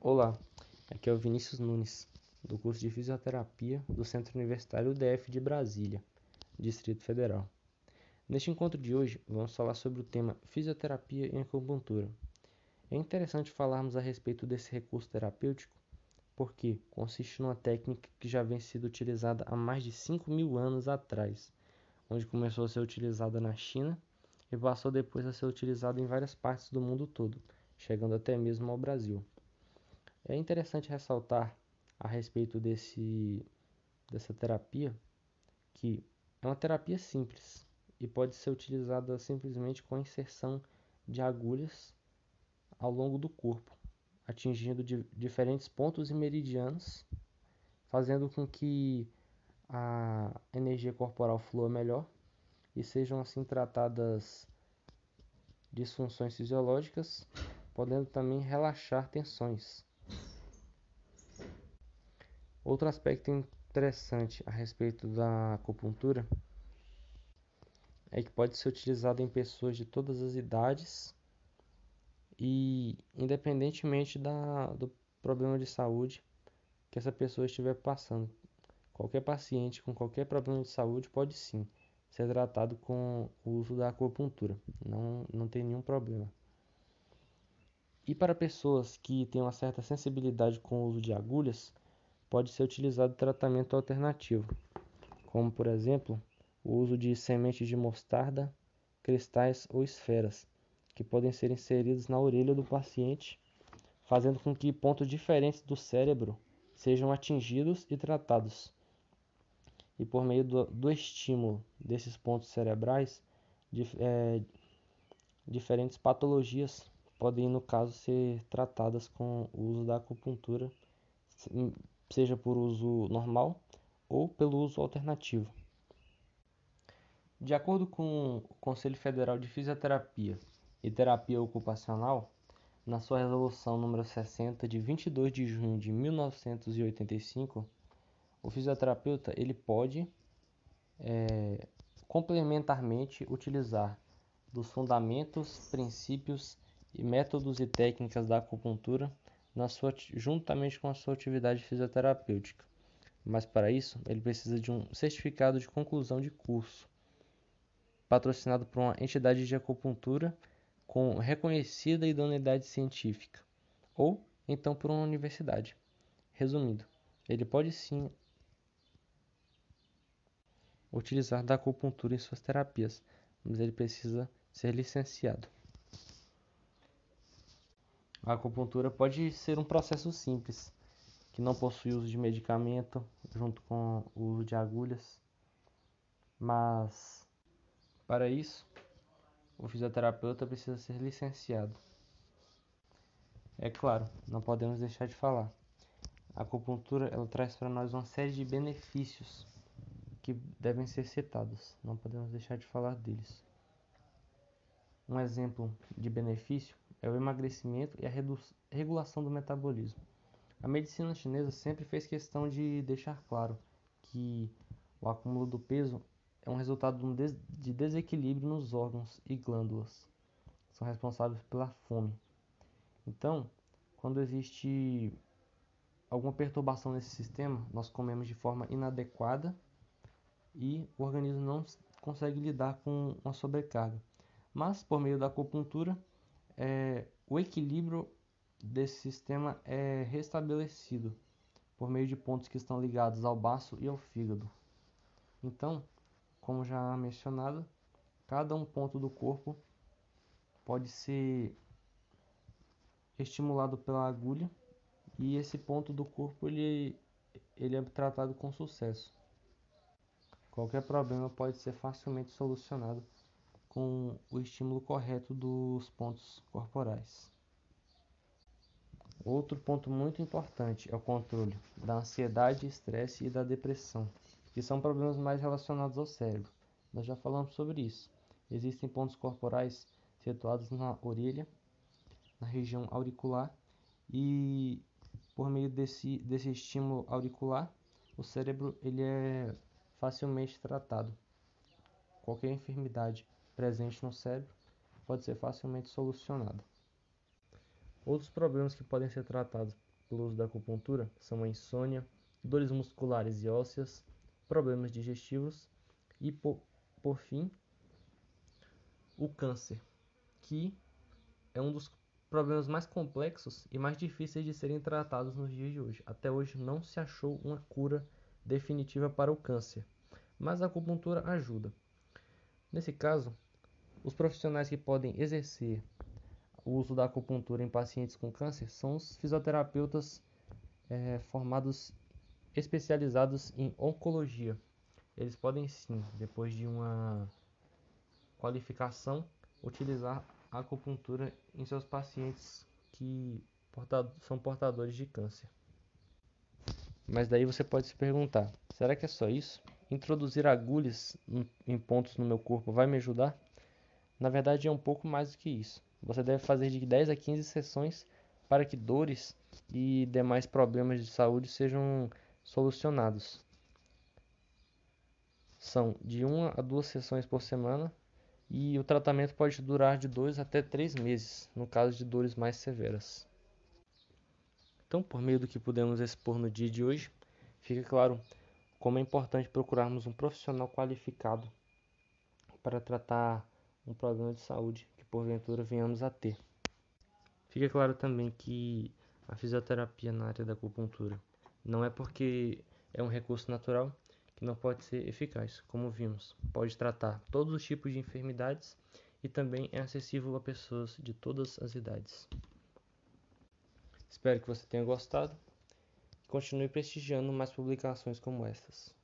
Olá, aqui é o Vinícius Nunes, do curso de Fisioterapia do Centro Universitário UDF de Brasília, Distrito Federal. Neste encontro de hoje, vamos falar sobre o tema Fisioterapia em acupuntura. É interessante falarmos a respeito desse recurso terapêutico porque consiste numa técnica que já vem sendo utilizada há mais de 5 mil anos atrás, onde começou a ser utilizada na China e passou depois a ser utilizada em várias partes do mundo todo, chegando até mesmo ao Brasil. É interessante ressaltar a respeito desse, dessa terapia que é uma terapia simples e pode ser utilizada simplesmente com a inserção de agulhas ao longo do corpo, atingindo diferentes pontos e meridianos, fazendo com que a energia corporal flua melhor e sejam assim tratadas disfunções fisiológicas, podendo também relaxar tensões. Outro aspecto interessante a respeito da acupuntura é que pode ser utilizado em pessoas de todas as idades e independentemente da, do problema de saúde que essa pessoa estiver passando. Qualquer paciente com qualquer problema de saúde pode sim ser tratado com o uso da acupuntura, não, não tem nenhum problema. E para pessoas que têm uma certa sensibilidade com o uso de agulhas, pode ser utilizado tratamento alternativo, como por exemplo o uso de sementes de mostarda, cristais ou esferas, que podem ser inseridos na orelha do paciente, fazendo com que pontos diferentes do cérebro sejam atingidos e tratados. E por meio do, do estímulo desses pontos cerebrais, dif, é, diferentes patologias podem, no caso, ser tratadas com o uso da acupuntura seja por uso normal ou pelo uso alternativo. De acordo com o Conselho Federal de Fisioterapia e Terapia Ocupacional, na sua resolução número 60 de 22 de junho de 1985, o fisioterapeuta ele pode é, complementarmente utilizar dos fundamentos, princípios e métodos e técnicas da acupuntura na sua, juntamente com a sua atividade fisioterapêutica. Mas para isso, ele precisa de um certificado de conclusão de curso, patrocinado por uma entidade de acupuntura com reconhecida idoneidade científica, ou então por uma universidade. Resumindo, ele pode sim utilizar da acupuntura em suas terapias, mas ele precisa ser licenciado. A acupuntura pode ser um processo simples, que não possui uso de medicamento junto com o uso de agulhas, mas para isso o fisioterapeuta precisa ser licenciado. É claro, não podemos deixar de falar. A acupuntura ela traz para nós uma série de benefícios que devem ser citados, não podemos deixar de falar deles. Um exemplo de benefício é o emagrecimento e a regulação do metabolismo. A medicina chinesa sempre fez questão de deixar claro que o acúmulo do peso é um resultado de desequilíbrio nos órgãos e glândulas, que são responsáveis pela fome. Então, quando existe alguma perturbação nesse sistema, nós comemos de forma inadequada e o organismo não consegue lidar com uma sobrecarga mas por meio da acupuntura é, o equilíbrio desse sistema é restabelecido por meio de pontos que estão ligados ao baço e ao fígado. Então, como já mencionado, cada um ponto do corpo pode ser estimulado pela agulha e esse ponto do corpo ele, ele é tratado com sucesso. Qualquer problema pode ser facilmente solucionado com o estímulo correto dos pontos corporais. Outro ponto muito importante é o controle da ansiedade, estresse e da depressão, que são problemas mais relacionados ao cérebro. Nós já falamos sobre isso. Existem pontos corporais situados na orelha, na região auricular, e por meio desse, desse estímulo auricular, o cérebro ele é facilmente tratado. Qualquer enfermidade presente no cérebro pode ser facilmente solucionado. Outros problemas que podem ser tratados pelo uso da acupuntura são a insônia, dores musculares e ósseas, problemas digestivos e, por, por fim, o câncer, que é um dos problemas mais complexos e mais difíceis de serem tratados nos dias de hoje. Até hoje não se achou uma cura definitiva para o câncer, mas a acupuntura ajuda. Nesse caso, os profissionais que podem exercer o uso da acupuntura em pacientes com câncer são os fisioterapeutas é, formados especializados em oncologia. Eles podem sim, depois de uma qualificação, utilizar a acupuntura em seus pacientes que são portadores de câncer. Mas daí você pode se perguntar: será que é só isso? Introduzir agulhas em pontos no meu corpo vai me ajudar? Na verdade, é um pouco mais do que isso. Você deve fazer de 10 a 15 sessões para que dores e demais problemas de saúde sejam solucionados. São de 1 a 2 sessões por semana e o tratamento pode durar de 2 até 3 meses, no caso de dores mais severas. Então, por meio do que pudemos expor no dia de hoje, fica claro como é importante procurarmos um profissional qualificado para tratar um problema de saúde que porventura venhamos a ter. Fica claro também que a fisioterapia na área da acupuntura não é porque é um recurso natural que não pode ser eficaz, como vimos. Pode tratar todos os tipos de enfermidades e também é acessível a pessoas de todas as idades. Espero que você tenha gostado e continue prestigiando mais publicações como estas.